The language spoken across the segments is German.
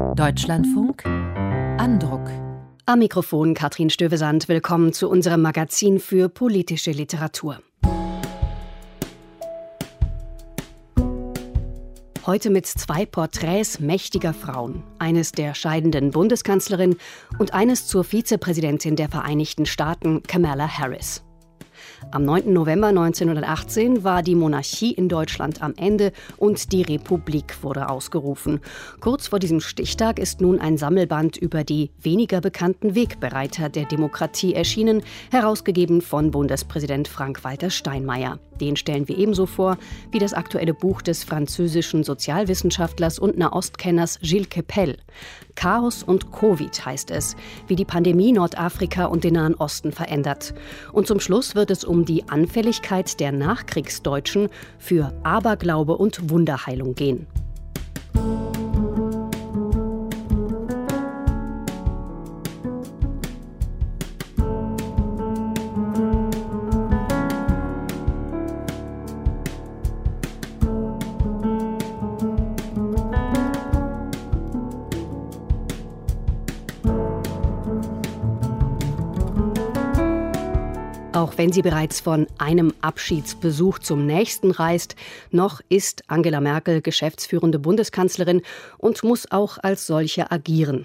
Deutschlandfunk Andruck. Am Mikrofon Katrin Stövesand. Willkommen zu unserem Magazin für politische Literatur. Heute mit zwei Porträts mächtiger Frauen. Eines der scheidenden Bundeskanzlerin und eines zur Vizepräsidentin der Vereinigten Staaten, Kamala Harris. Am 9. November 1918 war die Monarchie in Deutschland am Ende und die Republik wurde ausgerufen. Kurz vor diesem Stichtag ist nun ein Sammelband über die weniger bekannten Wegbereiter der Demokratie erschienen, herausgegeben von Bundespräsident Frank-Walter Steinmeier. Den stellen wir ebenso vor wie das aktuelle Buch des französischen Sozialwissenschaftlers und Nahostkenners Gilles Kepel. Chaos und Covid heißt es, wie die Pandemie Nordafrika und den Nahen Osten verändert. Und zum Schluss wird es um die Anfälligkeit der Nachkriegsdeutschen für Aberglaube und Wunderheilung gehen. Wenn sie bereits von einem Abschiedsbesuch zum nächsten reist, noch ist Angela Merkel geschäftsführende Bundeskanzlerin und muss auch als solche agieren.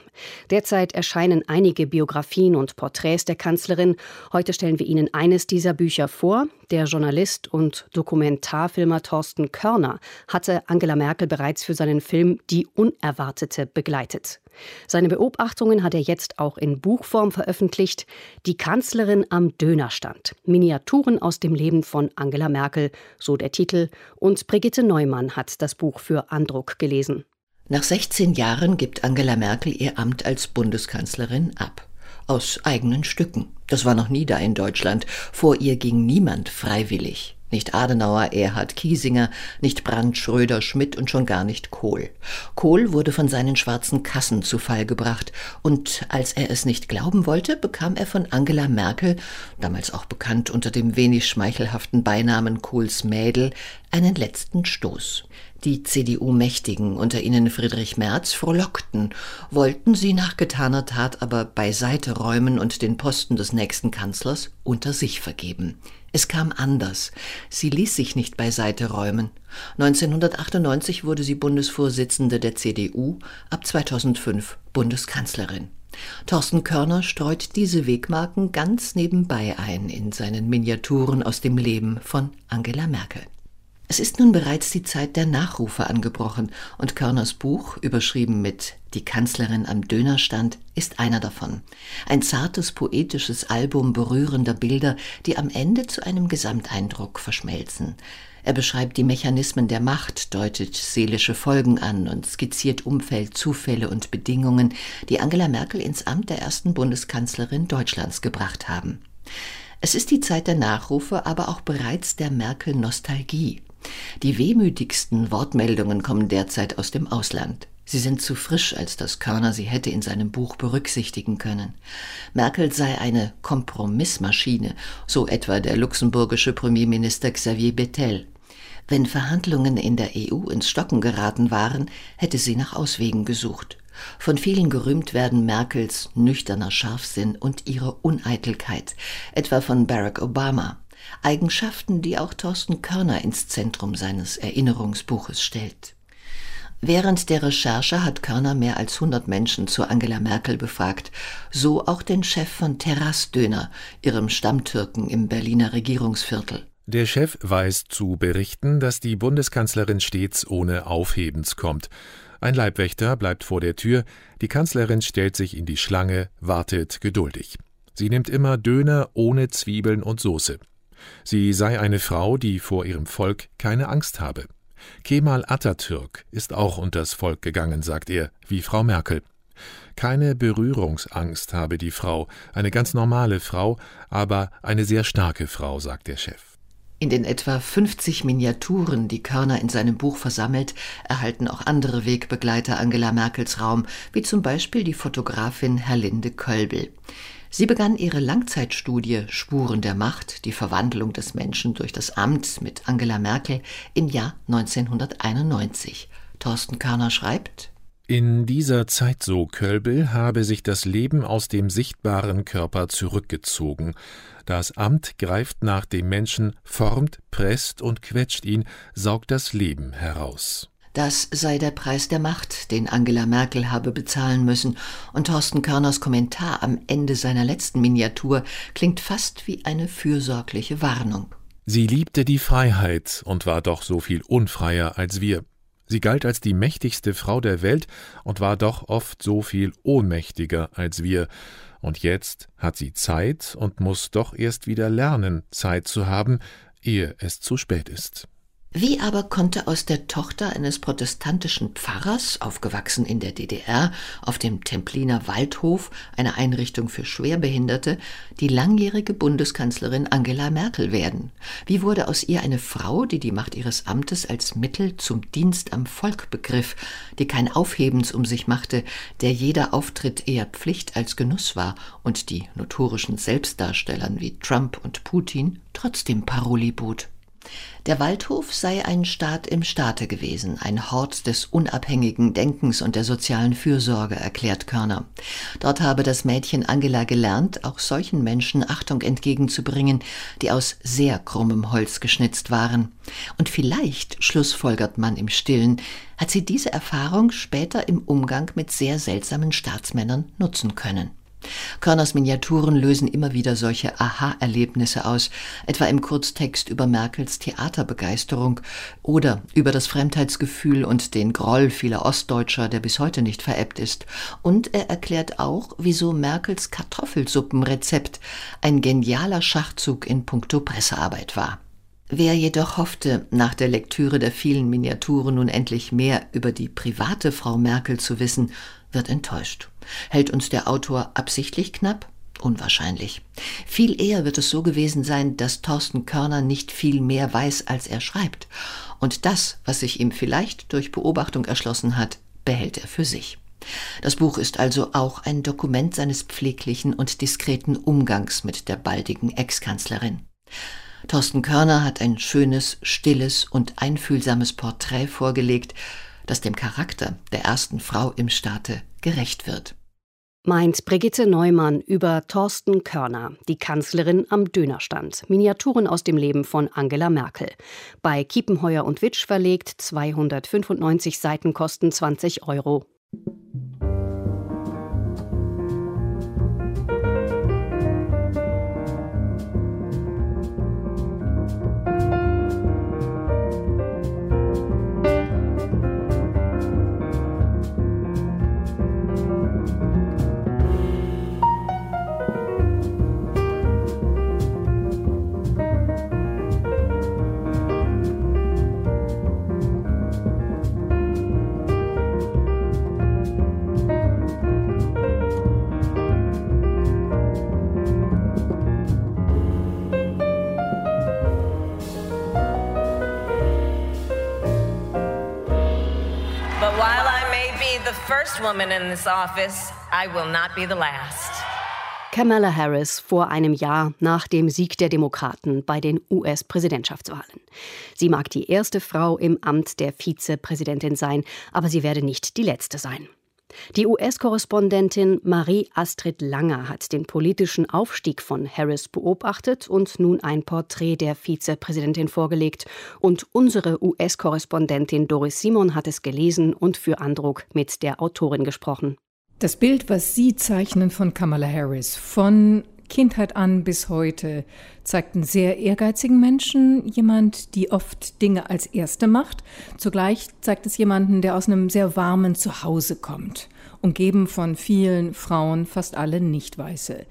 Derzeit erscheinen einige Biografien und Porträts der Kanzlerin. Heute stellen wir Ihnen eines dieser Bücher vor. Der Journalist und Dokumentarfilmer Thorsten Körner hatte Angela Merkel bereits für seinen Film Die Unerwartete begleitet. Seine Beobachtungen hat er jetzt auch in Buchform veröffentlicht. Die Kanzlerin am Dönerstand. Miniaturen aus dem Leben von Angela Merkel, so der Titel. Und Brigitte Neumann hat das Buch für Andruck gelesen. Nach 16 Jahren gibt Angela Merkel ihr Amt als Bundeskanzlerin ab. Aus eigenen Stücken. Das war noch nie da in Deutschland. Vor ihr ging niemand freiwillig. Nicht Adenauer, Erhard Kiesinger, nicht Brandt, Schröder, Schmidt und schon gar nicht Kohl. Kohl wurde von seinen schwarzen Kassen zu Fall gebracht und als er es nicht glauben wollte, bekam er von Angela Merkel, damals auch bekannt unter dem wenig schmeichelhaften Beinamen Kohls Mädel, einen letzten Stoß. Die CDU-Mächtigen, unter ihnen Friedrich Merz, frohlockten, wollten sie nach getaner Tat aber beiseite räumen und den Posten des nächsten Kanzlers unter sich vergeben. Es kam anders. Sie ließ sich nicht beiseite räumen. 1998 wurde sie Bundesvorsitzende der CDU, ab 2005 Bundeskanzlerin. Thorsten Körner streut diese Wegmarken ganz nebenbei ein in seinen Miniaturen aus dem Leben von Angela Merkel. Es ist nun bereits die Zeit der Nachrufe angebrochen und Körners Buch, überschrieben mit Die Kanzlerin am Dönerstand, ist einer davon. Ein zartes, poetisches Album berührender Bilder, die am Ende zu einem Gesamteindruck verschmelzen. Er beschreibt die Mechanismen der Macht, deutet seelische Folgen an und skizziert Umfeld, Zufälle und Bedingungen, die Angela Merkel ins Amt der ersten Bundeskanzlerin Deutschlands gebracht haben. Es ist die Zeit der Nachrufe, aber auch bereits der Merkel-Nostalgie. Die wehmütigsten Wortmeldungen kommen derzeit aus dem Ausland. Sie sind zu frisch, als dass Körner sie hätte in seinem Buch berücksichtigen können. Merkel sei eine Kompromissmaschine, so etwa der luxemburgische Premierminister Xavier Bettel. Wenn Verhandlungen in der EU ins Stocken geraten waren, hätte sie nach Auswegen gesucht. Von vielen gerühmt werden Merkels nüchterner Scharfsinn und ihre Uneitelkeit, etwa von Barack Obama. Eigenschaften, die auch Thorsten Körner ins Zentrum seines Erinnerungsbuches stellt. Während der Recherche hat Körner mehr als 100 Menschen zu Angela Merkel befragt, so auch den Chef von Terrassdöner, ihrem Stammtürken im Berliner Regierungsviertel. Der Chef weiß zu berichten, dass die Bundeskanzlerin stets ohne Aufhebens kommt. Ein Leibwächter bleibt vor der Tür, die Kanzlerin stellt sich in die Schlange, wartet geduldig. Sie nimmt immer Döner ohne Zwiebeln und Soße. Sie sei eine Frau, die vor ihrem Volk keine Angst habe. Kemal Atatürk ist auch unters Volk gegangen, sagt er, wie Frau Merkel. Keine Berührungsangst habe die Frau, eine ganz normale Frau, aber eine sehr starke Frau, sagt der Chef. In den etwa 50 Miniaturen, die Körner in seinem Buch versammelt, erhalten auch andere Wegbegleiter Angela Merkels Raum, wie zum Beispiel die Fotografin Herlinde Kölbel. Sie begann ihre Langzeitstudie Spuren der Macht, die Verwandlung des Menschen durch das Amt mit Angela Merkel im Jahr 1991. Thorsten Körner schreibt In dieser Zeit, so Kölbel, habe sich das Leben aus dem sichtbaren Körper zurückgezogen. Das Amt greift nach dem Menschen, formt, presst und quetscht ihn, saugt das Leben heraus. Das sei der Preis der Macht, den Angela Merkel habe bezahlen müssen, und Thorsten Körners Kommentar am Ende seiner letzten Miniatur klingt fast wie eine fürsorgliche Warnung. Sie liebte die Freiheit und war doch so viel unfreier als wir. Sie galt als die mächtigste Frau der Welt und war doch oft so viel ohnmächtiger als wir. Und jetzt hat sie Zeit und muss doch erst wieder lernen, Zeit zu haben, ehe es zu spät ist. Wie aber konnte aus der Tochter eines protestantischen Pfarrers, aufgewachsen in der DDR, auf dem Templiner Waldhof, eine Einrichtung für Schwerbehinderte, die langjährige Bundeskanzlerin Angela Merkel werden? Wie wurde aus ihr eine Frau, die die Macht ihres Amtes als Mittel zum Dienst am Volk begriff, die kein Aufhebens um sich machte, der jeder Auftritt eher Pflicht als Genuss war und die notorischen Selbstdarstellern wie Trump und Putin trotzdem Paroli bot? Der Waldhof sei ein Staat im Staate gewesen, ein Hort des unabhängigen Denkens und der sozialen Fürsorge, erklärt Körner. Dort habe das Mädchen Angela gelernt, auch solchen Menschen Achtung entgegenzubringen, die aus sehr krummem Holz geschnitzt waren. Und vielleicht, schlussfolgert man im Stillen, hat sie diese Erfahrung später im Umgang mit sehr seltsamen Staatsmännern nutzen können. Körners Miniaturen lösen immer wieder solche Aha-Erlebnisse aus, etwa im Kurztext über Merkels Theaterbegeisterung oder über das Fremdheitsgefühl und den Groll vieler Ostdeutscher, der bis heute nicht verebbt ist. Und er erklärt auch, wieso Merkels Kartoffelsuppenrezept ein genialer Schachzug in puncto Pressearbeit war. Wer jedoch hoffte, nach der Lektüre der vielen Miniaturen nun endlich mehr über die private Frau Merkel zu wissen, wird enttäuscht. Hält uns der Autor absichtlich knapp? Unwahrscheinlich. Viel eher wird es so gewesen sein, dass Thorsten Körner nicht viel mehr weiß, als er schreibt. Und das, was sich ihm vielleicht durch Beobachtung erschlossen hat, behält er für sich. Das Buch ist also auch ein Dokument seines pfleglichen und diskreten Umgangs mit der baldigen Ex-Kanzlerin. Thorsten Körner hat ein schönes, stilles und einfühlsames Porträt vorgelegt, das dem Charakter der ersten Frau im Staate gerecht wird. Meint Brigitte Neumann über Thorsten Körner, die Kanzlerin am Dönerstand. Miniaturen aus dem Leben von Angela Merkel. Bei Kiepenheuer und Witsch verlegt, 295 Seiten kosten 20 Euro. First woman in this office, I will not be the last. Kamala Harris vor einem Jahr nach dem Sieg der Demokraten bei den US-Präsidentschaftswahlen. Sie mag die erste Frau im Amt der Vizepräsidentin sein, aber sie werde nicht die letzte sein. Die US-Korrespondentin Marie-Astrid Langer hat den politischen Aufstieg von Harris beobachtet und nun ein Porträt der Vizepräsidentin vorgelegt. Und unsere US-Korrespondentin Doris Simon hat es gelesen und für Andruck mit der Autorin gesprochen. Das Bild, was Sie zeichnen von Kamala Harris, von Kindheit an bis heute zeigt einen sehr ehrgeizigen Menschen, jemand, die oft Dinge als Erste macht. Zugleich zeigt es jemanden, der aus einem sehr warmen Zuhause kommt, umgeben von vielen Frauen, fast alle nicht weiße.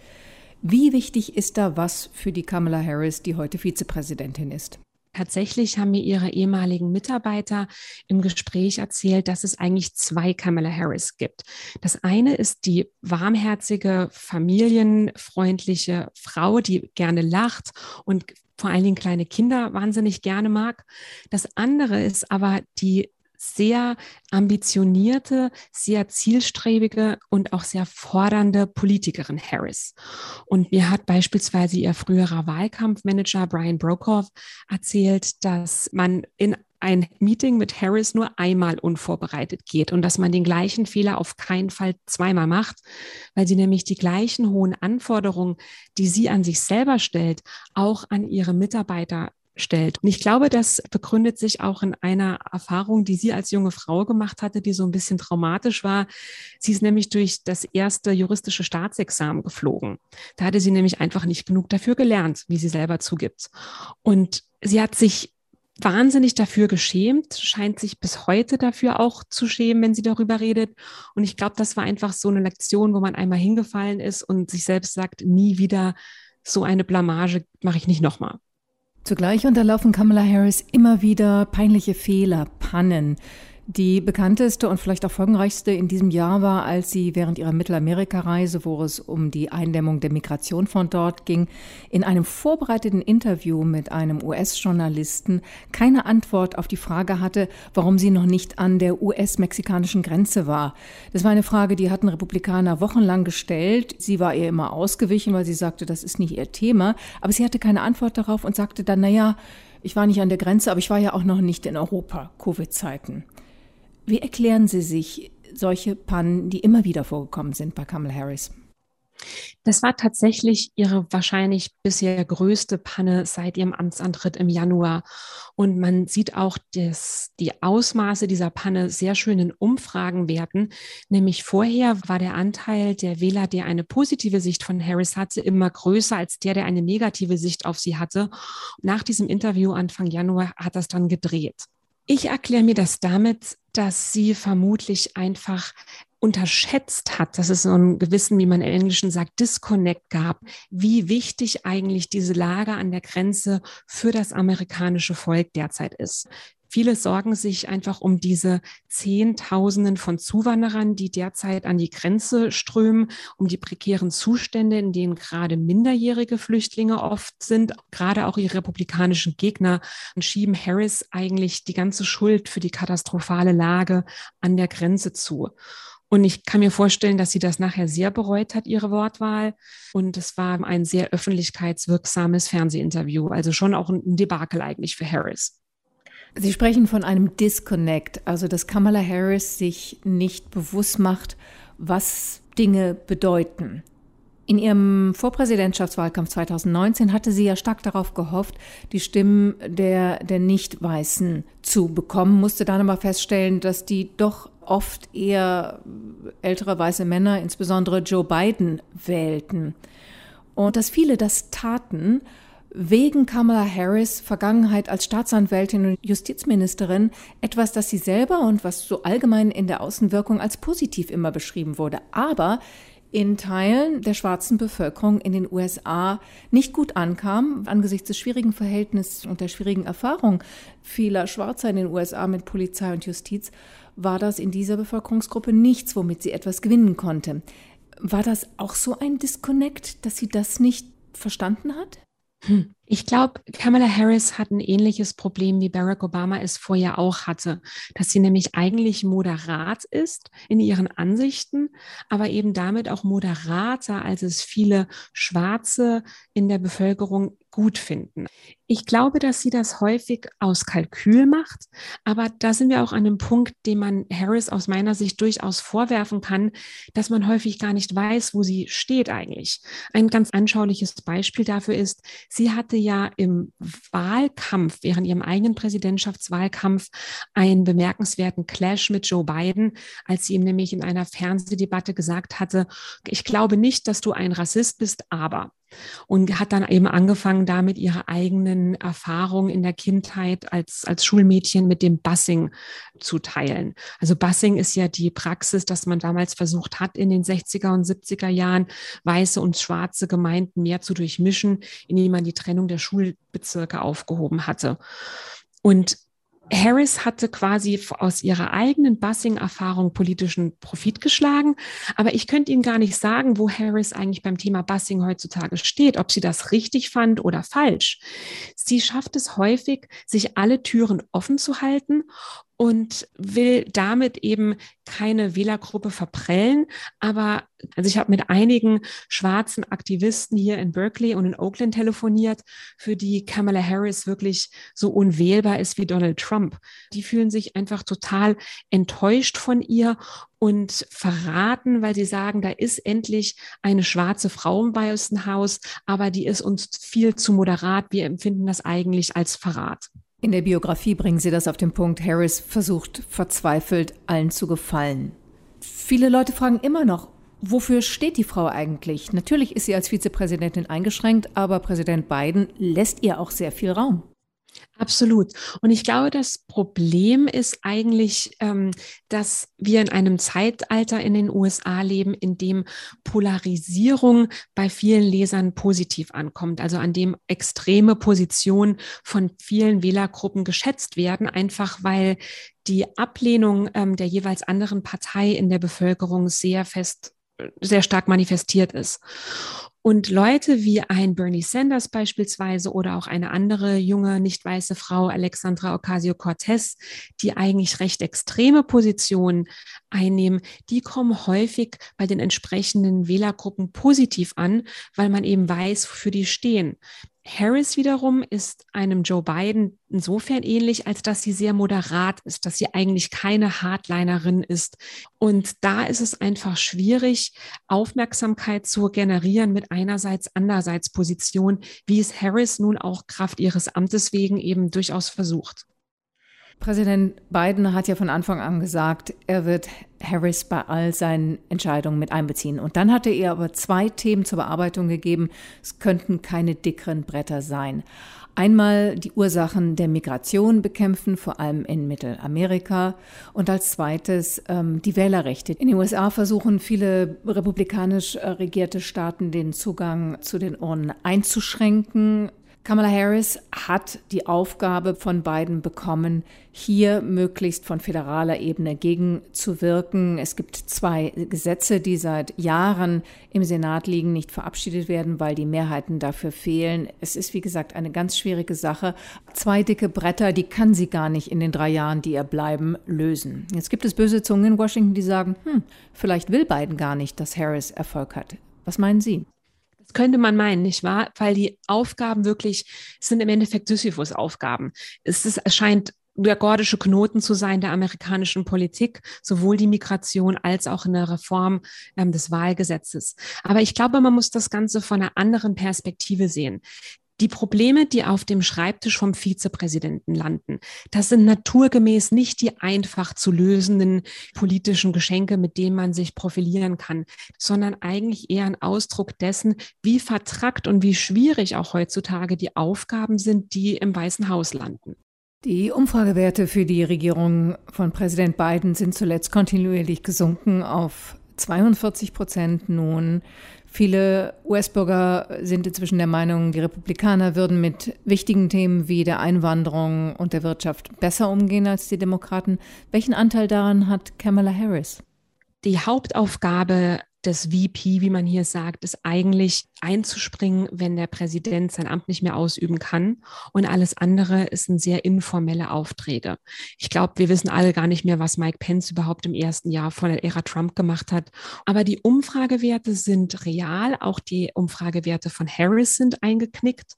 Wie wichtig ist da was für die Kamala Harris, die heute Vizepräsidentin ist? Tatsächlich haben mir ihre ehemaligen Mitarbeiter im Gespräch erzählt, dass es eigentlich zwei Kamala Harris gibt. Das eine ist die warmherzige, familienfreundliche Frau, die gerne lacht und vor allen Dingen kleine Kinder wahnsinnig gerne mag. Das andere ist aber die sehr ambitionierte, sehr zielstrebige und auch sehr fordernde Politikerin Harris. Und mir hat beispielsweise ihr früherer Wahlkampfmanager Brian Brokoff erzählt, dass man in ein Meeting mit Harris nur einmal unvorbereitet geht und dass man den gleichen Fehler auf keinen Fall zweimal macht, weil sie nämlich die gleichen hohen Anforderungen, die sie an sich selber stellt, auch an ihre Mitarbeiter stellt. Und ich glaube, das begründet sich auch in einer Erfahrung, die sie als junge Frau gemacht hatte, die so ein bisschen traumatisch war. Sie ist nämlich durch das erste juristische Staatsexamen geflogen. Da hatte sie nämlich einfach nicht genug dafür gelernt, wie sie selber zugibt. Und sie hat sich wahnsinnig dafür geschämt, scheint sich bis heute dafür auch zu schämen, wenn sie darüber redet. Und ich glaube, das war einfach so eine Lektion, wo man einmal hingefallen ist und sich selbst sagt, nie wieder so eine Blamage mache ich nicht nochmal. Zugleich unterlaufen Kamala Harris immer wieder peinliche Fehler, Pannen. Die bekannteste und vielleicht auch folgenreichste in diesem Jahr war, als sie während ihrer Mittelamerika-Reise, wo es um die Eindämmung der Migration von dort ging, in einem vorbereiteten Interview mit einem US-Journalisten keine Antwort auf die Frage hatte, warum sie noch nicht an der US-mexikanischen Grenze war. Das war eine Frage, die hatten Republikaner wochenlang gestellt. Sie war ihr immer ausgewichen, weil sie sagte, das ist nicht ihr Thema. Aber sie hatte keine Antwort darauf und sagte dann, naja, ich war nicht an der Grenze, aber ich war ja auch noch nicht in Europa, Covid-Zeiten. Wie erklären Sie sich solche Pannen, die immer wieder vorgekommen sind bei Kamala Harris? Das war tatsächlich ihre wahrscheinlich bisher größte Panne seit ihrem Amtsantritt im Januar. Und man sieht auch das, die Ausmaße dieser Panne sehr schön in Umfragenwerten. Nämlich vorher war der Anteil der Wähler, der eine positive Sicht von Harris hatte, immer größer als der, der eine negative Sicht auf sie hatte. Nach diesem Interview Anfang Januar hat das dann gedreht. Ich erkläre mir das damit, dass sie vermutlich einfach unterschätzt hat, dass es so einen gewissen, wie man im Englischen sagt, Disconnect gab, wie wichtig eigentlich diese Lage an der Grenze für das amerikanische Volk derzeit ist. Viele sorgen sich einfach um diese Zehntausenden von Zuwanderern, die derzeit an die Grenze strömen, um die prekären Zustände, in denen gerade minderjährige Flüchtlinge oft sind. Gerade auch ihre republikanischen Gegner schieben Harris eigentlich die ganze Schuld für die katastrophale Lage an der Grenze zu. Und ich kann mir vorstellen, dass sie das nachher sehr bereut hat, ihre Wortwahl. Und es war ein sehr öffentlichkeitswirksames Fernsehinterview, also schon auch ein Debakel eigentlich für Harris. Sie sprechen von einem Disconnect, also dass Kamala Harris sich nicht bewusst macht, was Dinge bedeuten. In ihrem Vorpräsidentschaftswahlkampf 2019 hatte sie ja stark darauf gehofft, die Stimmen der, der Nicht-Weißen zu bekommen, musste dann aber feststellen, dass die doch oft eher ältere weiße Männer, insbesondere Joe Biden, wählten. Und dass viele das taten, wegen Kamala Harris Vergangenheit als Staatsanwältin und Justizministerin etwas, das sie selber und was so allgemein in der Außenwirkung als positiv immer beschrieben wurde, aber in Teilen der schwarzen Bevölkerung in den USA nicht gut ankam, angesichts des schwierigen Verhältnisses und der schwierigen Erfahrung vieler Schwarzer in den USA mit Polizei und Justiz, war das in dieser Bevölkerungsgruppe nichts, womit sie etwas gewinnen konnte. War das auch so ein Disconnect, dass sie das nicht verstanden hat? Hm. Ich glaube, Kamala Harris hat ein ähnliches Problem, wie Barack Obama es vorher auch hatte, dass sie nämlich eigentlich moderat ist in ihren Ansichten, aber eben damit auch moderater, als es viele Schwarze in der Bevölkerung gut finden. Ich glaube, dass sie das häufig aus Kalkül macht, aber da sind wir auch an einem Punkt, den man Harris aus meiner Sicht durchaus vorwerfen kann, dass man häufig gar nicht weiß, wo sie steht eigentlich. Ein ganz anschauliches Beispiel dafür ist, sie hatte ja im Wahlkampf, während ihrem eigenen Präsidentschaftswahlkampf, einen bemerkenswerten Clash mit Joe Biden, als sie ihm nämlich in einer Fernsehdebatte gesagt hatte, ich glaube nicht, dass du ein Rassist bist, aber und hat dann eben angefangen, damit ihre eigenen Erfahrungen in der Kindheit als, als Schulmädchen mit dem Bussing zu teilen. Also Bussing ist ja die Praxis, dass man damals versucht hat, in den 60er und 70er Jahren weiße und schwarze Gemeinden mehr zu durchmischen, indem man die Trennung der Schulbezirke aufgehoben hatte. Und Harris hatte quasi aus ihrer eigenen Bussing-Erfahrung politischen Profit geschlagen. Aber ich könnte Ihnen gar nicht sagen, wo Harris eigentlich beim Thema Bussing heutzutage steht, ob sie das richtig fand oder falsch. Sie schafft es häufig, sich alle Türen offen zu halten und will damit eben keine Wählergruppe verprellen. Aber also ich habe mit einigen schwarzen Aktivisten hier in Berkeley und in Oakland telefoniert, für die Kamala Harris wirklich so unwählbar ist wie Donald Trump. Die fühlen sich einfach total enttäuscht von ihr und verraten, weil sie sagen, da ist endlich eine schwarze Frau im Weißen Haus, aber die ist uns viel zu moderat. Wir empfinden das eigentlich als Verrat. In der Biografie bringen Sie das auf den Punkt, Harris versucht verzweifelt allen zu gefallen. Viele Leute fragen immer noch, wofür steht die Frau eigentlich? Natürlich ist sie als Vizepräsidentin eingeschränkt, aber Präsident Biden lässt ihr auch sehr viel Raum. Absolut. Und ich glaube, das Problem ist eigentlich, ähm, dass wir in einem Zeitalter in den USA leben, in dem Polarisierung bei vielen Lesern positiv ankommt, also an dem extreme Positionen von vielen Wählergruppen geschätzt werden, einfach weil die Ablehnung ähm, der jeweils anderen Partei in der Bevölkerung sehr fest sehr stark manifestiert ist. Und Leute wie ein Bernie Sanders beispielsweise oder auch eine andere junge, nicht weiße Frau, Alexandra Ocasio-Cortez, die eigentlich recht extreme Positionen einnehmen, die kommen häufig bei den entsprechenden Wählergruppen positiv an, weil man eben weiß, wofür die stehen. Harris wiederum ist einem Joe Biden insofern ähnlich, als dass sie sehr moderat ist, dass sie eigentlich keine Hardlinerin ist. Und da ist es einfach schwierig, Aufmerksamkeit zu generieren mit einerseits, andererseits Position, wie es Harris nun auch Kraft ihres Amtes wegen eben durchaus versucht. Präsident Biden hat ja von Anfang an gesagt, er wird Harris bei all seinen Entscheidungen mit einbeziehen. Und dann hatte er aber zwei Themen zur Bearbeitung gegeben. Es könnten keine dickeren Bretter sein. Einmal die Ursachen der Migration bekämpfen, vor allem in Mittelamerika. Und als zweites ähm, die Wählerrechte. In den USA versuchen viele republikanisch regierte Staaten den Zugang zu den Urnen einzuschränken. Kamala Harris hat die Aufgabe von Biden bekommen, hier möglichst von föderaler Ebene gegenzuwirken. Es gibt zwei Gesetze, die seit Jahren im Senat liegen, nicht verabschiedet werden, weil die Mehrheiten dafür fehlen. Es ist, wie gesagt, eine ganz schwierige Sache. Zwei dicke Bretter, die kann sie gar nicht in den drei Jahren, die ihr bleiben, lösen. Jetzt gibt es böse Zungen in Washington, die sagen, hm, vielleicht will Biden gar nicht, dass Harris Erfolg hat. Was meinen Sie? Könnte man meinen, nicht wahr? Weil die Aufgaben wirklich sind im Endeffekt Sisyphus-Aufgaben. Es, es scheint der gordische Knoten zu sein der amerikanischen Politik, sowohl die Migration als auch in der Reform ähm, des Wahlgesetzes. Aber ich glaube, man muss das Ganze von einer anderen Perspektive sehen. Die Probleme, die auf dem Schreibtisch vom Vizepräsidenten landen, das sind naturgemäß nicht die einfach zu lösenden politischen Geschenke, mit denen man sich profilieren kann, sondern eigentlich eher ein Ausdruck dessen, wie vertrackt und wie schwierig auch heutzutage die Aufgaben sind, die im Weißen Haus landen. Die Umfragewerte für die Regierung von Präsident Biden sind zuletzt kontinuierlich gesunken auf 42 Prozent nun. Viele US-Bürger sind inzwischen der Meinung, die Republikaner würden mit wichtigen Themen wie der Einwanderung und der Wirtschaft besser umgehen als die Demokraten. Welchen Anteil daran hat Kamala Harris? Die Hauptaufgabe des VP, wie man hier sagt, ist eigentlich einzuspringen, wenn der Präsident sein Amt nicht mehr ausüben kann. Und alles andere ist ein sehr informelle Auftrete. Ich glaube, wir wissen alle gar nicht mehr, was Mike Pence überhaupt im ersten Jahr von der Ära Trump gemacht hat. Aber die Umfragewerte sind real. Auch die Umfragewerte von Harris sind eingeknickt.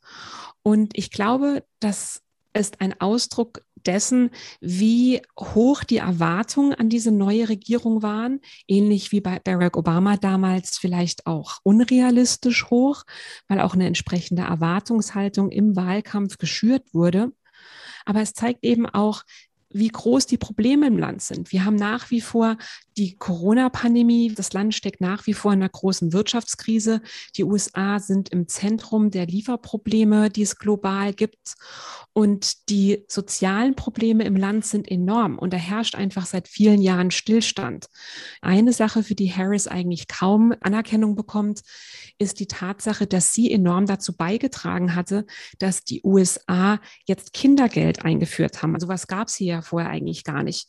Und ich glaube, das ist ein Ausdruck dessen, wie hoch die Erwartungen an diese neue Regierung waren, ähnlich wie bei Barack Obama damals vielleicht auch unrealistisch hoch, weil auch eine entsprechende Erwartungshaltung im Wahlkampf geschürt wurde. Aber es zeigt eben auch, wie groß die Probleme im Land sind. Wir haben nach wie vor die Corona-Pandemie. Das Land steckt nach wie vor in einer großen Wirtschaftskrise. Die USA sind im Zentrum der Lieferprobleme, die es global gibt. Und die sozialen Probleme im Land sind enorm. Und da herrscht einfach seit vielen Jahren Stillstand. Eine Sache, für die Harris eigentlich kaum Anerkennung bekommt, ist die Tatsache, dass sie enorm dazu beigetragen hatte, dass die USA jetzt Kindergeld eingeführt haben. Also was gab es hier ja vorher eigentlich gar nicht.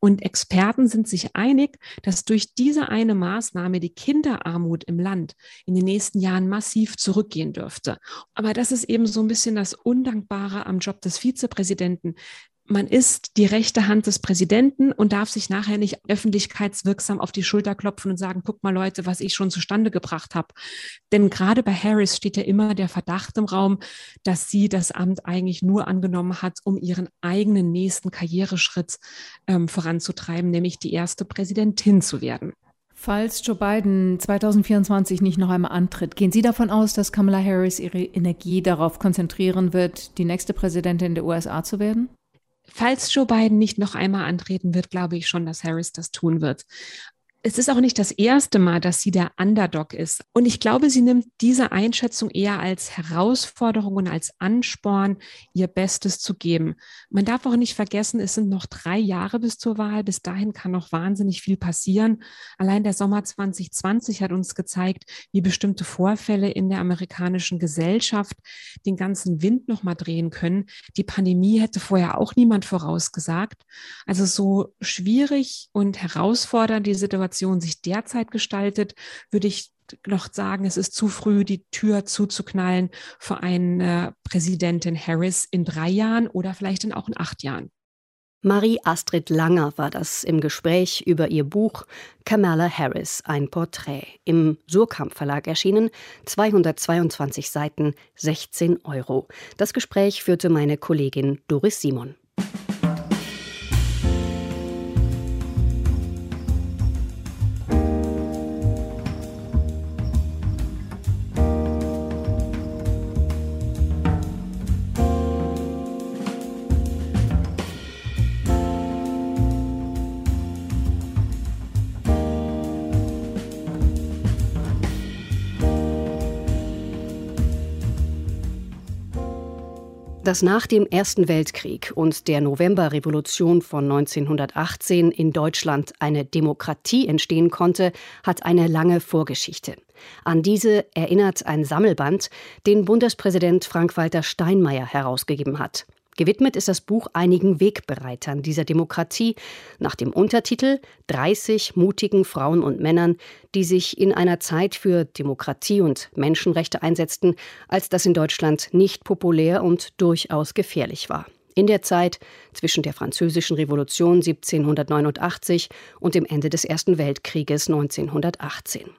Und Experten sind sich einig, dass durch diese eine Maßnahme die Kinderarmut im Land in den nächsten Jahren massiv zurückgehen dürfte. Aber das ist eben so ein bisschen das Undankbare am Job des Vizepräsidenten man ist die rechte Hand des Präsidenten und darf sich nachher nicht öffentlichkeitswirksam auf die Schulter klopfen und sagen, guck mal Leute, was ich schon zustande gebracht habe. Denn gerade bei Harris steht ja immer der Verdacht im Raum, dass sie das Amt eigentlich nur angenommen hat, um ihren eigenen nächsten Karriereschritt ähm, voranzutreiben, nämlich die erste Präsidentin zu werden. Falls Joe Biden 2024 nicht noch einmal antritt, gehen Sie davon aus, dass Kamala Harris ihre Energie darauf konzentrieren wird, die nächste Präsidentin der USA zu werden? Falls Joe Biden nicht noch einmal antreten wird, glaube ich schon, dass Harris das tun wird es ist auch nicht das erste Mal, dass sie der Underdog ist. Und ich glaube, sie nimmt diese Einschätzung eher als Herausforderung und als Ansporn, ihr Bestes zu geben. Man darf auch nicht vergessen, es sind noch drei Jahre bis zur Wahl. Bis dahin kann noch wahnsinnig viel passieren. Allein der Sommer 2020 hat uns gezeigt, wie bestimmte Vorfälle in der amerikanischen Gesellschaft den ganzen Wind noch mal drehen können. Die Pandemie hätte vorher auch niemand vorausgesagt. Also so schwierig und herausfordernd die Situation Situation sich derzeit gestaltet, würde ich noch sagen, es ist zu früh, die Tür zuzuknallen für eine Präsidentin Harris in drei Jahren oder vielleicht in auch in acht Jahren. Marie Astrid Langer war das im Gespräch über ihr Buch Kamala Harris, ein Porträt. Im Surkamp Verlag erschienen, 222 Seiten, 16 Euro. Das Gespräch führte meine Kollegin Doris Simon. Dass nach dem Ersten Weltkrieg und der Novemberrevolution von 1918 in Deutschland eine Demokratie entstehen konnte, hat eine lange Vorgeschichte. An diese erinnert ein Sammelband, den Bundespräsident Frank-Walter Steinmeier herausgegeben hat. Gewidmet ist das Buch einigen Wegbereitern dieser Demokratie nach dem Untertitel 30 mutigen Frauen und Männern, die sich in einer Zeit für Demokratie und Menschenrechte einsetzten, als das in Deutschland nicht populär und durchaus gefährlich war. In der Zeit zwischen der Französischen Revolution 1789 und dem Ende des Ersten Weltkrieges 1918.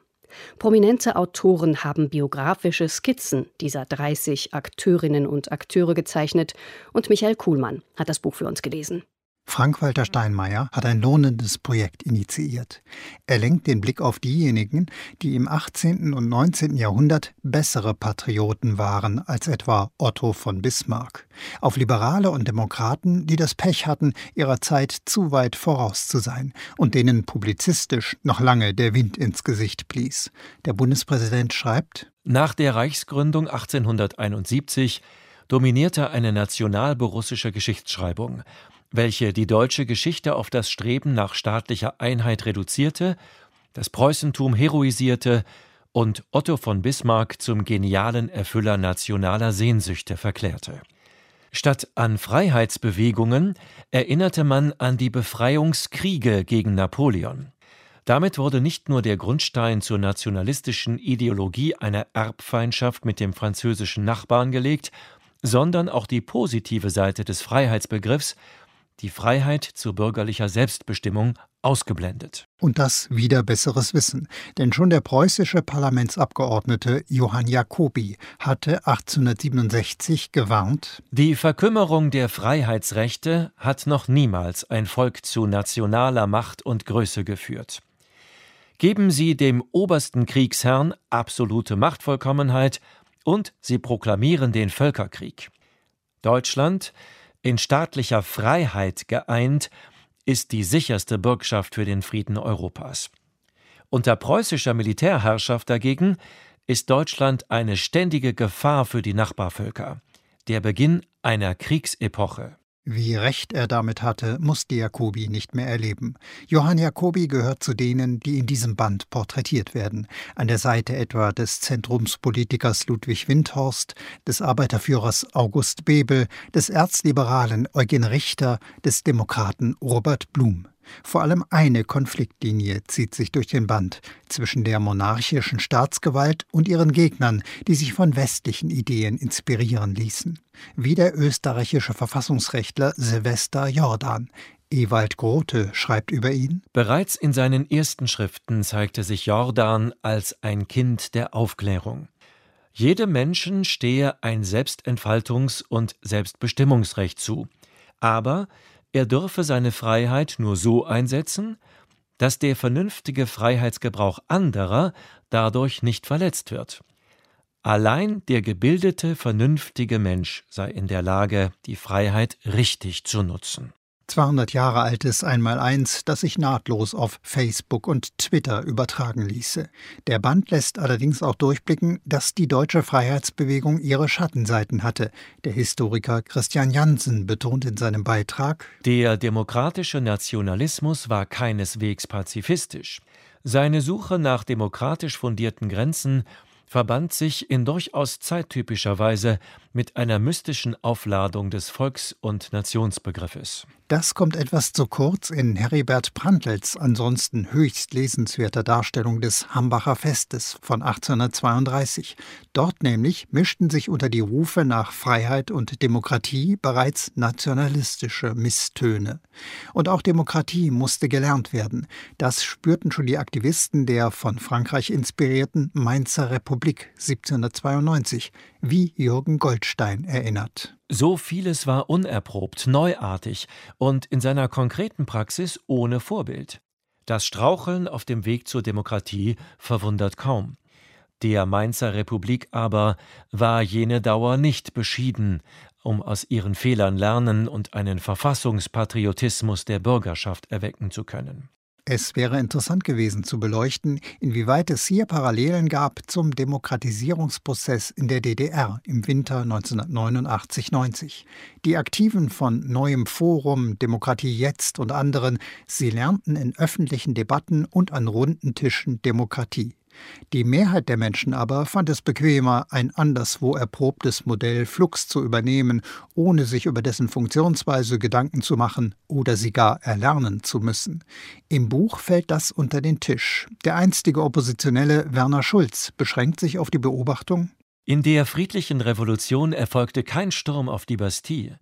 Prominente Autoren haben biografische Skizzen dieser 30 Akteurinnen und Akteure gezeichnet und Michael Kuhlmann hat das Buch für uns gelesen. Frank-Walter Steinmeier hat ein lohnendes Projekt initiiert. Er lenkt den Blick auf diejenigen, die im 18. und 19. Jahrhundert bessere Patrioten waren als etwa Otto von Bismarck. Auf Liberale und Demokraten, die das Pech hatten, ihrer Zeit zu weit voraus zu sein und denen publizistisch noch lange der Wind ins Gesicht blies. Der Bundespräsident schreibt: Nach der Reichsgründung 1871 dominierte eine nationalborussische Geschichtsschreibung welche die deutsche Geschichte auf das Streben nach staatlicher Einheit reduzierte, das Preußentum heroisierte und Otto von Bismarck zum genialen Erfüller nationaler Sehnsüchte verklärte. Statt an Freiheitsbewegungen erinnerte man an die Befreiungskriege gegen Napoleon. Damit wurde nicht nur der Grundstein zur nationalistischen Ideologie einer Erbfeindschaft mit dem französischen Nachbarn gelegt, sondern auch die positive Seite des Freiheitsbegriffs die Freiheit zu bürgerlicher Selbstbestimmung ausgeblendet. Und das wieder besseres Wissen. Denn schon der preußische Parlamentsabgeordnete Johann Jacobi hatte 1867 gewarnt, Die Verkümmerung der Freiheitsrechte hat noch niemals ein Volk zu nationaler Macht und Größe geführt. Geben Sie dem obersten Kriegsherrn absolute Machtvollkommenheit und Sie proklamieren den Völkerkrieg. Deutschland in staatlicher Freiheit geeint, ist die sicherste Bürgschaft für den Frieden Europas. Unter preußischer Militärherrschaft dagegen ist Deutschland eine ständige Gefahr für die Nachbarvölker, der Beginn einer Kriegsepoche. Wie recht er damit hatte, musste Jacobi nicht mehr erleben. Johann Jacobi gehört zu denen, die in diesem Band porträtiert werden. An der Seite etwa des Zentrumspolitikers Ludwig Windhorst, des Arbeiterführers August Bebel, des Erzliberalen Eugen Richter, des Demokraten Robert Blum. Vor allem eine Konfliktlinie zieht sich durch den Band zwischen der monarchischen Staatsgewalt und ihren Gegnern, die sich von westlichen Ideen inspirieren ließen. Wie der österreichische Verfassungsrechtler Silvester Jordan. Ewald Grote schreibt über ihn. Bereits in seinen ersten Schriften zeigte sich Jordan als ein Kind der Aufklärung. Jedem Menschen stehe ein Selbstentfaltungs- und Selbstbestimmungsrecht zu, aber er dürfe seine Freiheit nur so einsetzen, dass der vernünftige Freiheitsgebrauch anderer dadurch nicht verletzt wird. Allein der gebildete, vernünftige Mensch sei in der Lage, die Freiheit richtig zu nutzen. 200 Jahre altes Einmaleins, das sich nahtlos auf Facebook und Twitter übertragen ließe. Der Band lässt allerdings auch durchblicken, dass die deutsche Freiheitsbewegung ihre Schattenseiten hatte. Der Historiker Christian Jansen betont in seinem Beitrag, der demokratische Nationalismus war keineswegs pazifistisch. Seine Suche nach demokratisch fundierten Grenzen verband sich in durchaus zeittypischer Weise mit einer mystischen Aufladung des Volks- und Nationsbegriffes. Das kommt etwas zu kurz in Heribert Prantls ansonsten höchst lesenswerter Darstellung des Hambacher Festes von 1832. Dort nämlich mischten sich unter die Rufe nach Freiheit und Demokratie bereits nationalistische Misstöne. Und auch Demokratie musste gelernt werden. Das spürten schon die Aktivisten der von Frankreich inspirierten Mainzer Republik 1792, wie Jürgen Goldstein erinnert. So vieles war unerprobt, neuartig und in seiner konkreten Praxis ohne Vorbild. Das Straucheln auf dem Weg zur Demokratie verwundert kaum. Der Mainzer Republik aber war jene Dauer nicht beschieden, um aus ihren Fehlern lernen und einen Verfassungspatriotismus der Bürgerschaft erwecken zu können. Es wäre interessant gewesen zu beleuchten, inwieweit es hier Parallelen gab zum Demokratisierungsprozess in der DDR im Winter 1989-90. Die Aktiven von Neuem Forum, Demokratie Jetzt und anderen, sie lernten in öffentlichen Debatten und an runden Tischen Demokratie. Die Mehrheit der Menschen aber fand es bequemer, ein anderswo erprobtes Modell Flux zu übernehmen, ohne sich über dessen Funktionsweise Gedanken zu machen oder sie gar erlernen zu müssen. Im Buch fällt das unter den Tisch. Der einstige Oppositionelle Werner Schulz beschränkt sich auf die Beobachtung In der friedlichen Revolution erfolgte kein Sturm auf die Bastille.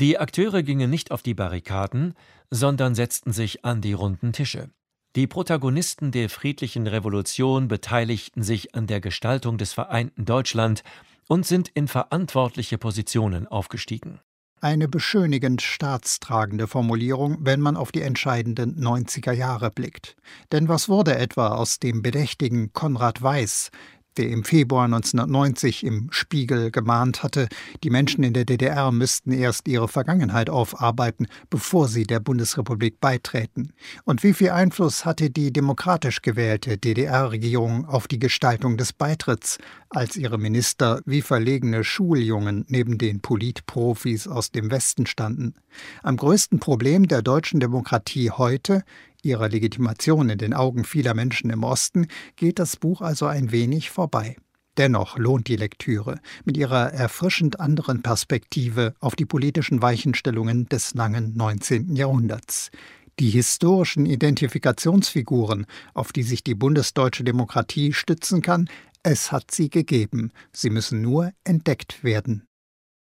Die Akteure gingen nicht auf die Barrikaden, sondern setzten sich an die runden Tische. Die Protagonisten der friedlichen Revolution beteiligten sich an der Gestaltung des vereinten Deutschland und sind in verantwortliche Positionen aufgestiegen. Eine beschönigend staatstragende Formulierung, wenn man auf die entscheidenden 90er Jahre blickt. Denn was wurde etwa aus dem bedächtigen Konrad Weiß, der im Februar 1990 im Spiegel gemahnt hatte, die Menschen in der DDR müssten erst ihre Vergangenheit aufarbeiten, bevor sie der Bundesrepublik beitreten. Und wie viel Einfluss hatte die demokratisch gewählte DDR-Regierung auf die Gestaltung des Beitritts, als ihre Minister wie verlegene Schuljungen neben den Politprofis aus dem Westen standen? Am größten Problem der deutschen Demokratie heute ihrer Legitimation in den Augen vieler Menschen im Osten geht das Buch also ein wenig vorbei. Dennoch lohnt die Lektüre mit ihrer erfrischend anderen Perspektive auf die politischen Weichenstellungen des langen 19. Jahrhunderts. Die historischen Identifikationsfiguren, auf die sich die bundesdeutsche Demokratie stützen kann, es hat sie gegeben, sie müssen nur entdeckt werden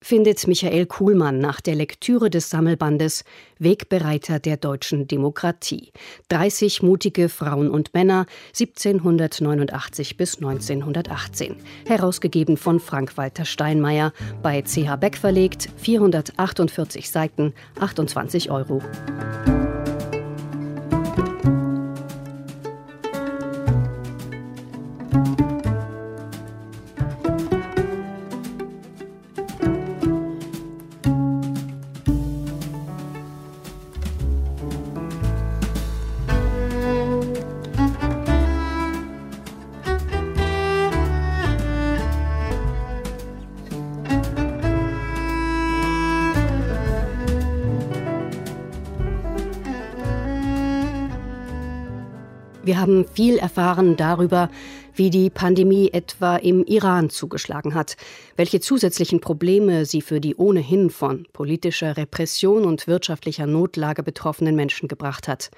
findet Michael Kuhlmann nach der Lektüre des Sammelbandes Wegbereiter der deutschen Demokratie. 30 mutige Frauen und Männer 1789 bis 1918. Herausgegeben von Frank-Walter Steinmeier, bei CH Beck verlegt, 448 Seiten, 28 Euro. Wir haben viel erfahren darüber, wie die Pandemie etwa im Iran zugeschlagen hat, welche zusätzlichen Probleme sie für die ohnehin von politischer Repression und wirtschaftlicher Notlage betroffenen Menschen gebracht hat.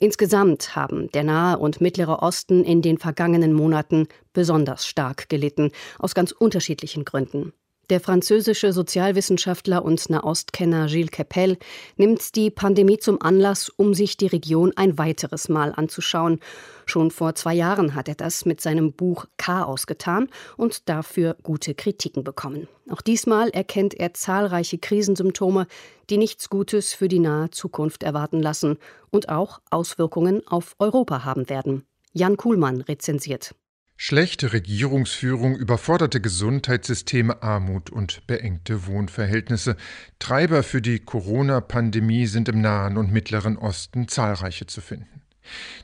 Insgesamt haben der Nahe und Mittlere Osten in den vergangenen Monaten besonders stark gelitten, aus ganz unterschiedlichen Gründen. Der französische Sozialwissenschaftler und Nahostkenner Gilles Capel nimmt die Pandemie zum Anlass, um sich die Region ein weiteres Mal anzuschauen. Schon vor zwei Jahren hat er das mit seinem Buch Chaos getan und dafür gute Kritiken bekommen. Auch diesmal erkennt er zahlreiche Krisensymptome, die nichts Gutes für die nahe Zukunft erwarten lassen und auch Auswirkungen auf Europa haben werden. Jan Kuhlmann rezensiert. Schlechte Regierungsführung, überforderte Gesundheitssysteme, Armut und beengte Wohnverhältnisse. Treiber für die Corona-Pandemie sind im Nahen und Mittleren Osten zahlreiche zu finden.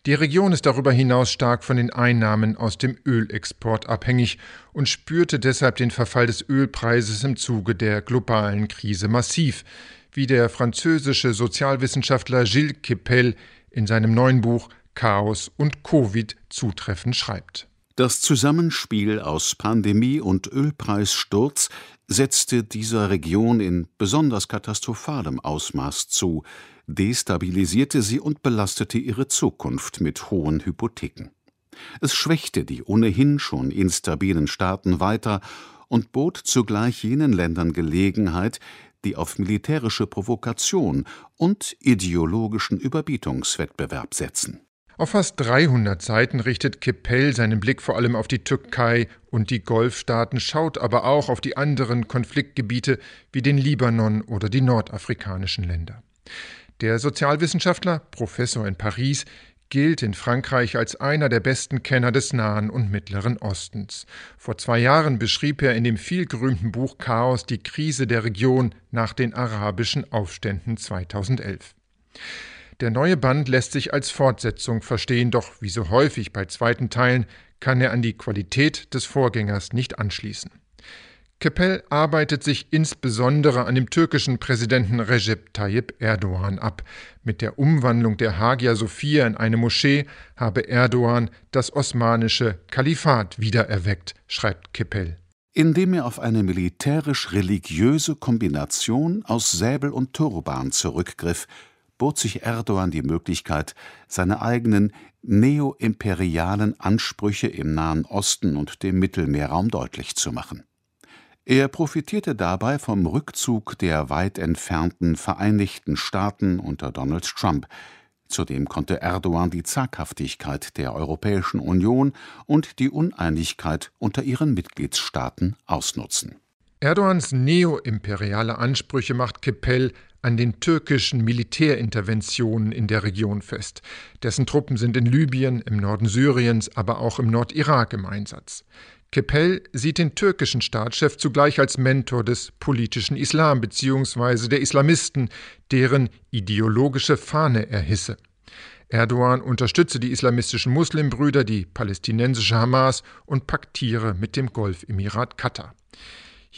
Die Region ist darüber hinaus stark von den Einnahmen aus dem Ölexport abhängig und spürte deshalb den Verfall des Ölpreises im Zuge der globalen Krise massiv, wie der französische Sozialwissenschaftler Gilles Kepel in seinem neuen Buch Chaos und Covid zutreffend schreibt. Das Zusammenspiel aus Pandemie und Ölpreissturz setzte dieser Region in besonders katastrophalem Ausmaß zu, destabilisierte sie und belastete ihre Zukunft mit hohen Hypotheken. Es schwächte die ohnehin schon instabilen Staaten weiter und bot zugleich jenen Ländern Gelegenheit, die auf militärische Provokation und ideologischen Überbietungswettbewerb setzen auf fast 300 Seiten richtet Keppel seinen Blick vor allem auf die Türkei und die Golfstaaten, schaut aber auch auf die anderen Konfliktgebiete wie den Libanon oder die nordafrikanischen Länder. Der Sozialwissenschaftler, Professor in Paris, gilt in Frankreich als einer der besten Kenner des Nahen und Mittleren Ostens. Vor zwei Jahren beschrieb er in dem vielgerühmten Buch Chaos die Krise der Region nach den arabischen Aufständen 2011. Der neue Band lässt sich als Fortsetzung verstehen, doch wie so häufig bei zweiten Teilen kann er an die Qualität des Vorgängers nicht anschließen. Keppel arbeitet sich insbesondere an dem türkischen Präsidenten Recep Tayyip Erdogan ab. Mit der Umwandlung der Hagia Sophia in eine Moschee habe Erdogan das osmanische Kalifat wiedererweckt, schreibt Keppel. Indem er auf eine militärisch-religiöse Kombination aus Säbel und Turban zurückgriff, bot sich Erdogan die Möglichkeit, seine eigenen neoimperialen Ansprüche im Nahen Osten und dem Mittelmeerraum deutlich zu machen. Er profitierte dabei vom Rückzug der weit entfernten Vereinigten Staaten unter Donald Trump. Zudem konnte Erdogan die Zaghaftigkeit der Europäischen Union und die Uneinigkeit unter ihren Mitgliedstaaten ausnutzen. Erdogans neoimperiale Ansprüche macht Keppel an den türkischen Militärinterventionen in der Region fest. Dessen Truppen sind in Libyen, im Norden Syriens, aber auch im Nordirak im Einsatz. Keppel sieht den türkischen Staatschef zugleich als Mentor des politischen Islam bzw. der Islamisten, deren ideologische Fahne er hisse. Erdogan unterstütze die islamistischen Muslimbrüder, die palästinensische Hamas und paktiere mit dem Golfemirat Katar.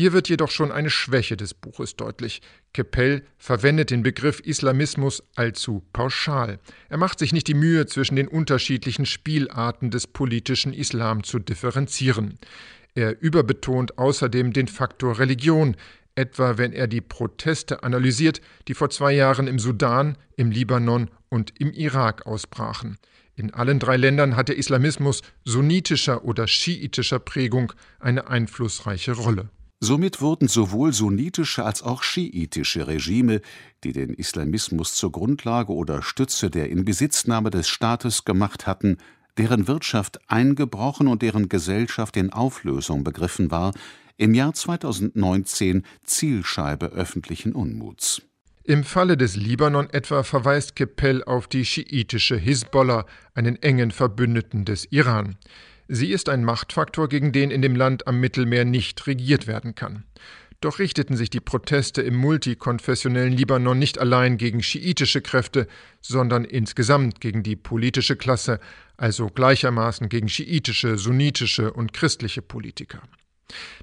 Hier wird jedoch schon eine Schwäche des Buches deutlich. Keppel verwendet den Begriff Islamismus allzu pauschal. Er macht sich nicht die Mühe, zwischen den unterschiedlichen Spielarten des politischen Islam zu differenzieren. Er überbetont außerdem den Faktor Religion, etwa wenn er die Proteste analysiert, die vor zwei Jahren im Sudan, im Libanon und im Irak ausbrachen. In allen drei Ländern hat der Islamismus sunnitischer oder schiitischer Prägung eine einflussreiche Rolle. Somit wurden sowohl sunnitische als auch schiitische Regime, die den Islamismus zur Grundlage oder Stütze der Inbesitznahme des Staates gemacht hatten, deren Wirtschaft eingebrochen und deren Gesellschaft in Auflösung begriffen war, im Jahr 2019 Zielscheibe öffentlichen Unmuts. Im Falle des Libanon etwa verweist Keppel auf die schiitische Hisbollah, einen engen Verbündeten des Iran. Sie ist ein Machtfaktor, gegen den in dem Land am Mittelmeer nicht regiert werden kann. Doch richteten sich die Proteste im multikonfessionellen Libanon nicht allein gegen schiitische Kräfte, sondern insgesamt gegen die politische Klasse, also gleichermaßen gegen schiitische, sunnitische und christliche Politiker.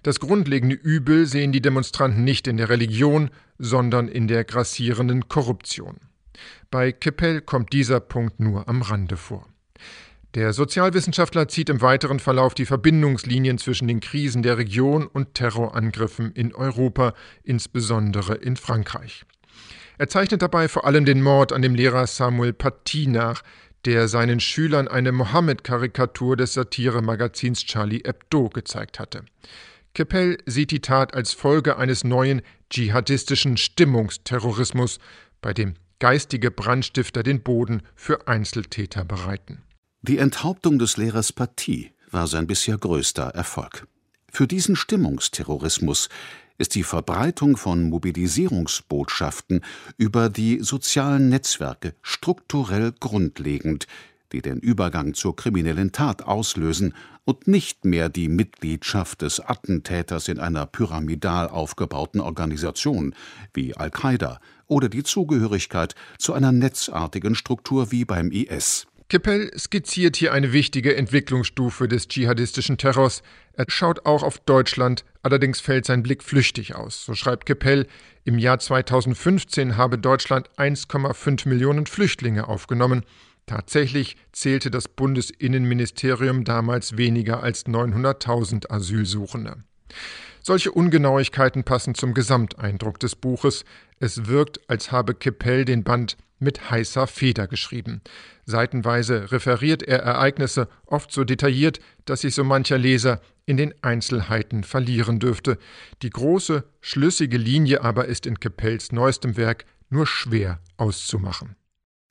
Das grundlegende Übel sehen die Demonstranten nicht in der Religion, sondern in der grassierenden Korruption. Bei Keppel kommt dieser Punkt nur am Rande vor. Der Sozialwissenschaftler zieht im weiteren Verlauf die Verbindungslinien zwischen den Krisen der Region und Terrorangriffen in Europa, insbesondere in Frankreich. Er zeichnet dabei vor allem den Mord an dem Lehrer Samuel Paty nach, der seinen Schülern eine Mohammed-Karikatur des Satiremagazins Charlie Hebdo gezeigt hatte. Keppel sieht die Tat als Folge eines neuen dschihadistischen Stimmungsterrorismus, bei dem geistige Brandstifter den Boden für Einzeltäter bereiten. Die Enthauptung des Lehrers Paty war sein bisher größter Erfolg. Für diesen Stimmungsterrorismus ist die Verbreitung von Mobilisierungsbotschaften über die sozialen Netzwerke strukturell grundlegend, die den Übergang zur kriminellen Tat auslösen und nicht mehr die Mitgliedschaft des Attentäters in einer pyramidal aufgebauten Organisation wie Al-Qaida oder die Zugehörigkeit zu einer netzartigen Struktur wie beim IS. Kippel skizziert hier eine wichtige Entwicklungsstufe des dschihadistischen Terrors. Er schaut auch auf Deutschland, allerdings fällt sein Blick flüchtig aus. So schreibt Kippel, im Jahr 2015 habe Deutschland 1,5 Millionen Flüchtlinge aufgenommen. Tatsächlich zählte das Bundesinnenministerium damals weniger als 900.000 Asylsuchende. Solche Ungenauigkeiten passen zum Gesamteindruck des Buches. Es wirkt, als habe Kippel den Band mit heißer Feder geschrieben. Seitenweise referiert er Ereignisse oft so detailliert, dass sich so mancher Leser in den Einzelheiten verlieren dürfte. Die große, schlüssige Linie aber ist in Kepels neuestem Werk nur schwer auszumachen.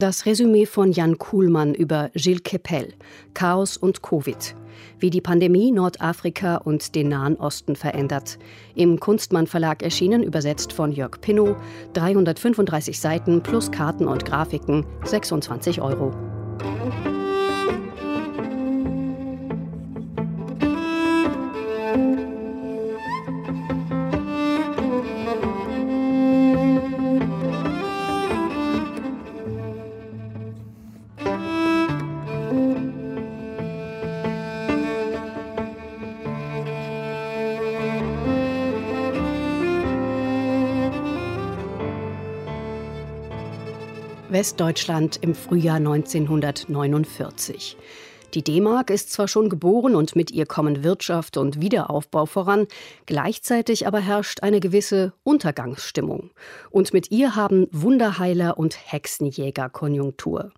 Das Resümee von Jan Kuhlmann über Gilles Kepel, Chaos und Covid, wie die Pandemie Nordafrika und den Nahen Osten verändert. Im Kunstmann Verlag erschienen, übersetzt von Jörg Pinnow, 335 Seiten plus Karten und Grafiken, 26 Euro. Westdeutschland im Frühjahr 1949. Die D-Mark ist zwar schon geboren und mit ihr kommen Wirtschaft und Wiederaufbau voran, gleichzeitig aber herrscht eine gewisse Untergangsstimmung. Und mit ihr haben Wunderheiler und Hexenjäger Konjunktur.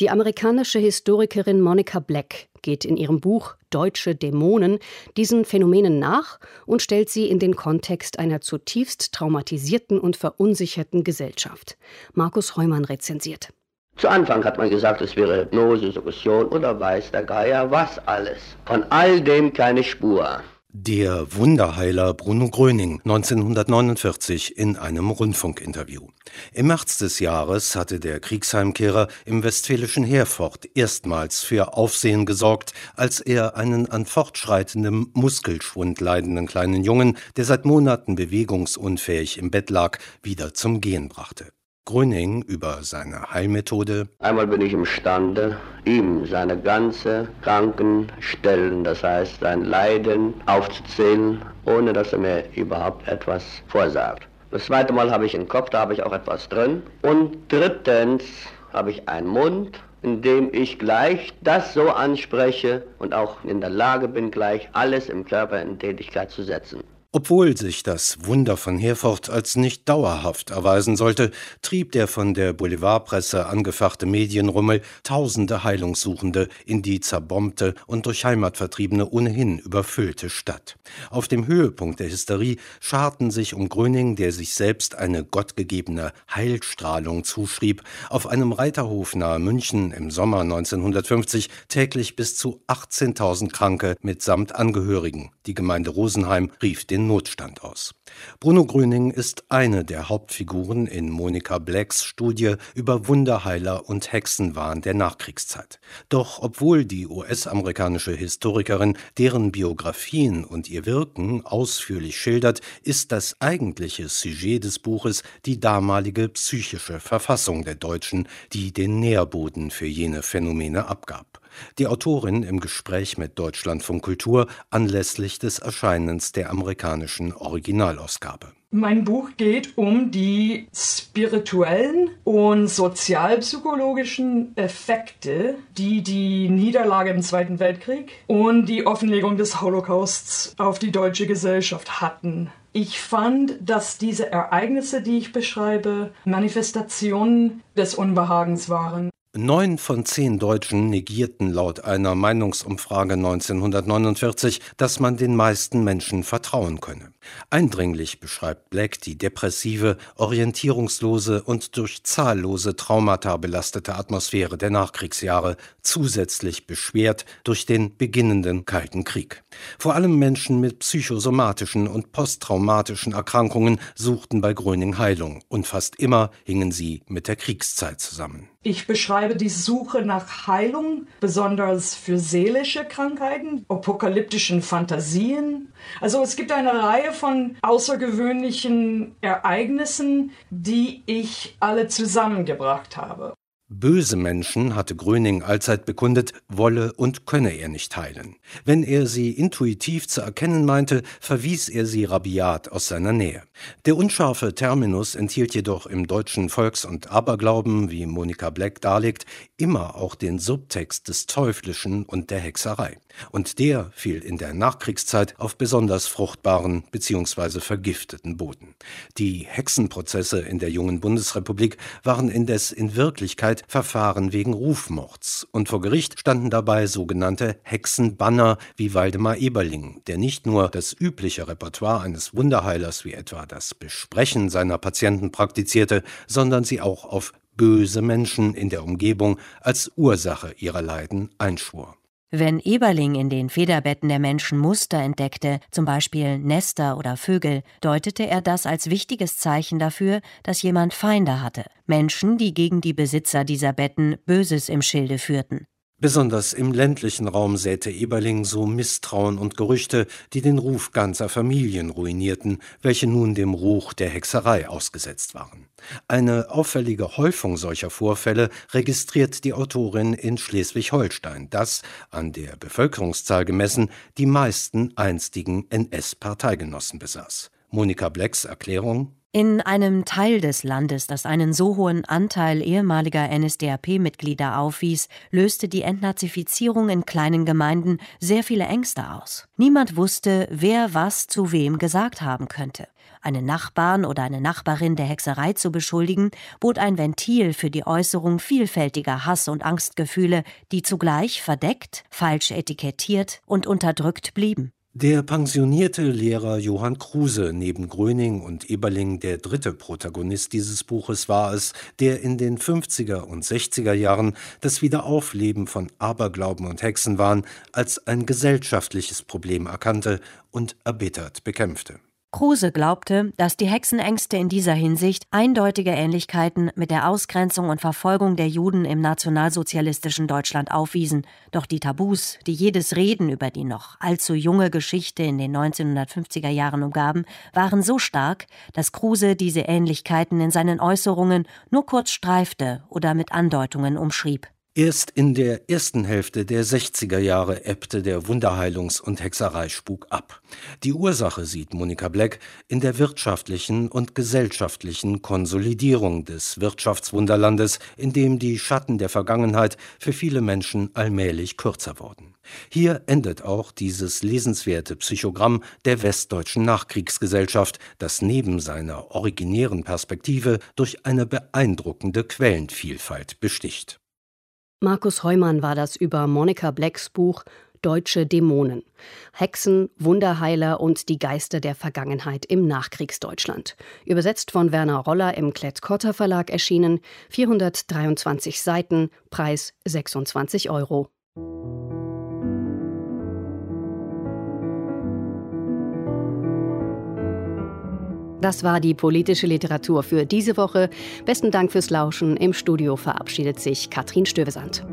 Die amerikanische Historikerin Monica Black geht in ihrem Buch Deutsche Dämonen diesen Phänomenen nach und stellt sie in den Kontext einer zutiefst traumatisierten und verunsicherten Gesellschaft. Markus Heumann rezensiert. Zu Anfang hat man gesagt, es wäre Hypnose, Suggestion oder weiß der Geier was alles. Von all dem keine Spur. Der Wunderheiler Bruno Gröning 1949 in einem Rundfunkinterview. Im März des Jahres hatte der Kriegsheimkehrer im westfälischen Herford erstmals für Aufsehen gesorgt, als er einen an fortschreitendem Muskelschwund leidenden kleinen Jungen, der seit Monaten bewegungsunfähig im Bett lag, wieder zum Gehen brachte. Gröning über seine Heilmethode. Einmal bin ich imstande, ihm seine ganze Krankenstellen, das heißt sein Leiden aufzuzählen, ohne dass er mir überhaupt etwas vorsagt. Das zweite Mal habe ich einen Kopf, da habe ich auch etwas drin. Und drittens habe ich einen Mund, in dem ich gleich das so anspreche und auch in der Lage bin, gleich alles im Körper in Tätigkeit zu setzen. Obwohl sich das Wunder von Herford als nicht dauerhaft erweisen sollte, trieb der von der Boulevardpresse angefachte Medienrummel tausende Heilungssuchende in die zerbombte und durch Heimatvertriebene ohnehin überfüllte Stadt. Auf dem Höhepunkt der Hysterie scharten sich um Gröning, der sich selbst eine gottgegebene Heilstrahlung zuschrieb, auf einem Reiterhof nahe München im Sommer 1950 täglich bis zu 18.000 Kranke mitsamt Angehörigen. Die Gemeinde Rosenheim rief den Notstand aus. Bruno Gröning ist eine der Hauptfiguren in Monika Blacks Studie über Wunderheiler und Hexenwahn der Nachkriegszeit. Doch obwohl die US-amerikanische Historikerin deren Biografien und ihr Wirken ausführlich schildert, ist das eigentliche Sujet des Buches die damalige psychische Verfassung der Deutschen, die den Nährboden für jene Phänomene abgab. Die Autorin im Gespräch mit Deutschlandfunk Kultur anlässlich des Erscheinens der amerikanischen Originalausgabe Mein Buch geht um die spirituellen und sozialpsychologischen Effekte, die die Niederlage im Zweiten Weltkrieg und die Offenlegung des Holocausts auf die deutsche Gesellschaft hatten. Ich fand, dass diese Ereignisse, die ich beschreibe, Manifestationen des Unbehagens waren. Neun von zehn Deutschen negierten laut einer Meinungsumfrage 1949, dass man den meisten Menschen vertrauen könne. Eindringlich beschreibt Black die depressive, orientierungslose und durch zahllose Traumata belastete Atmosphäre der Nachkriegsjahre, zusätzlich beschwert durch den beginnenden Kalten Krieg. Vor allem Menschen mit psychosomatischen und posttraumatischen Erkrankungen suchten bei Gröning Heilung und fast immer hingen sie mit der Kriegszeit zusammen. Ich beschreibe die Suche nach Heilung, besonders für seelische Krankheiten, apokalyptischen Fantasien. Also es gibt eine Reihe von außergewöhnlichen Ereignissen, die ich alle zusammengebracht habe. Böse Menschen, hatte Gröning allzeit bekundet, wolle und könne er nicht heilen. Wenn er sie intuitiv zu erkennen meinte, verwies er sie rabiat aus seiner Nähe. Der unscharfe Terminus enthielt jedoch im deutschen Volks- und Aberglauben, wie Monika Black darlegt, immer auch den Subtext des Teuflischen und der Hexerei. Und der fiel in der Nachkriegszeit auf besonders fruchtbaren bzw. vergifteten Boden. Die Hexenprozesse in der jungen Bundesrepublik waren indes in Wirklichkeit Verfahren wegen Rufmords, und vor Gericht standen dabei sogenannte Hexenbanner wie Waldemar Eberling, der nicht nur das übliche Repertoire eines Wunderheilers wie etwa das Besprechen seiner Patienten praktizierte, sondern sie auch auf böse Menschen in der Umgebung als Ursache ihrer Leiden einschwor. Wenn Eberling in den Federbetten der Menschen Muster entdeckte, zum Beispiel Nester oder Vögel, deutete er das als wichtiges Zeichen dafür, dass jemand Feinde hatte, Menschen, die gegen die Besitzer dieser Betten Böses im Schilde führten. Besonders im ländlichen Raum säte Eberling so Misstrauen und Gerüchte, die den Ruf ganzer Familien ruinierten, welche nun dem Ruch der Hexerei ausgesetzt waren. Eine auffällige Häufung solcher Vorfälle registriert die Autorin in Schleswig-Holstein, das, an der Bevölkerungszahl gemessen, die meisten einstigen NS-Parteigenossen besaß. Monika Blacks Erklärung in einem Teil des Landes, das einen so hohen Anteil ehemaliger NSDAP-Mitglieder aufwies, löste die Entnazifizierung in kleinen Gemeinden sehr viele Ängste aus. Niemand wusste, wer was zu wem gesagt haben könnte. Einen Nachbarn oder eine Nachbarin der Hexerei zu beschuldigen, bot ein Ventil für die Äußerung vielfältiger Hass- und Angstgefühle, die zugleich verdeckt, falsch etikettiert und unterdrückt blieben. Der pensionierte Lehrer Johann Kruse neben Gröning und Eberling der dritte Protagonist dieses Buches war es, der in den 50er und 60er Jahren das Wiederaufleben von Aberglauben und Hexenwahn als ein gesellschaftliches Problem erkannte und erbittert bekämpfte. Kruse glaubte, dass die Hexenängste in dieser Hinsicht eindeutige Ähnlichkeiten mit der Ausgrenzung und Verfolgung der Juden im nationalsozialistischen Deutschland aufwiesen. Doch die Tabus, die jedes Reden über die noch allzu junge Geschichte in den 1950er Jahren umgaben, waren so stark, dass Kruse diese Ähnlichkeiten in seinen Äußerungen nur kurz streifte oder mit Andeutungen umschrieb. Erst in der ersten Hälfte der 60er Jahre ebbte der Wunderheilungs- und Hexereispuk ab. Die Ursache sieht Monika Black in der wirtschaftlichen und gesellschaftlichen Konsolidierung des Wirtschaftswunderlandes, in dem die Schatten der Vergangenheit für viele Menschen allmählich kürzer wurden. Hier endet auch dieses lesenswerte Psychogramm der westdeutschen Nachkriegsgesellschaft, das neben seiner originären Perspektive durch eine beeindruckende Quellenvielfalt besticht. Markus Heumann war das über Monica Blacks Buch Deutsche Dämonen. Hexen, Wunderheiler und die Geister der Vergangenheit im Nachkriegsdeutschland. Übersetzt von Werner Roller im Klett-Cotta Verlag erschienen, 423 Seiten, Preis 26 Euro. Das war die politische Literatur für diese Woche. Besten Dank fürs Lauschen. Im Studio verabschiedet sich Katrin Stövesand.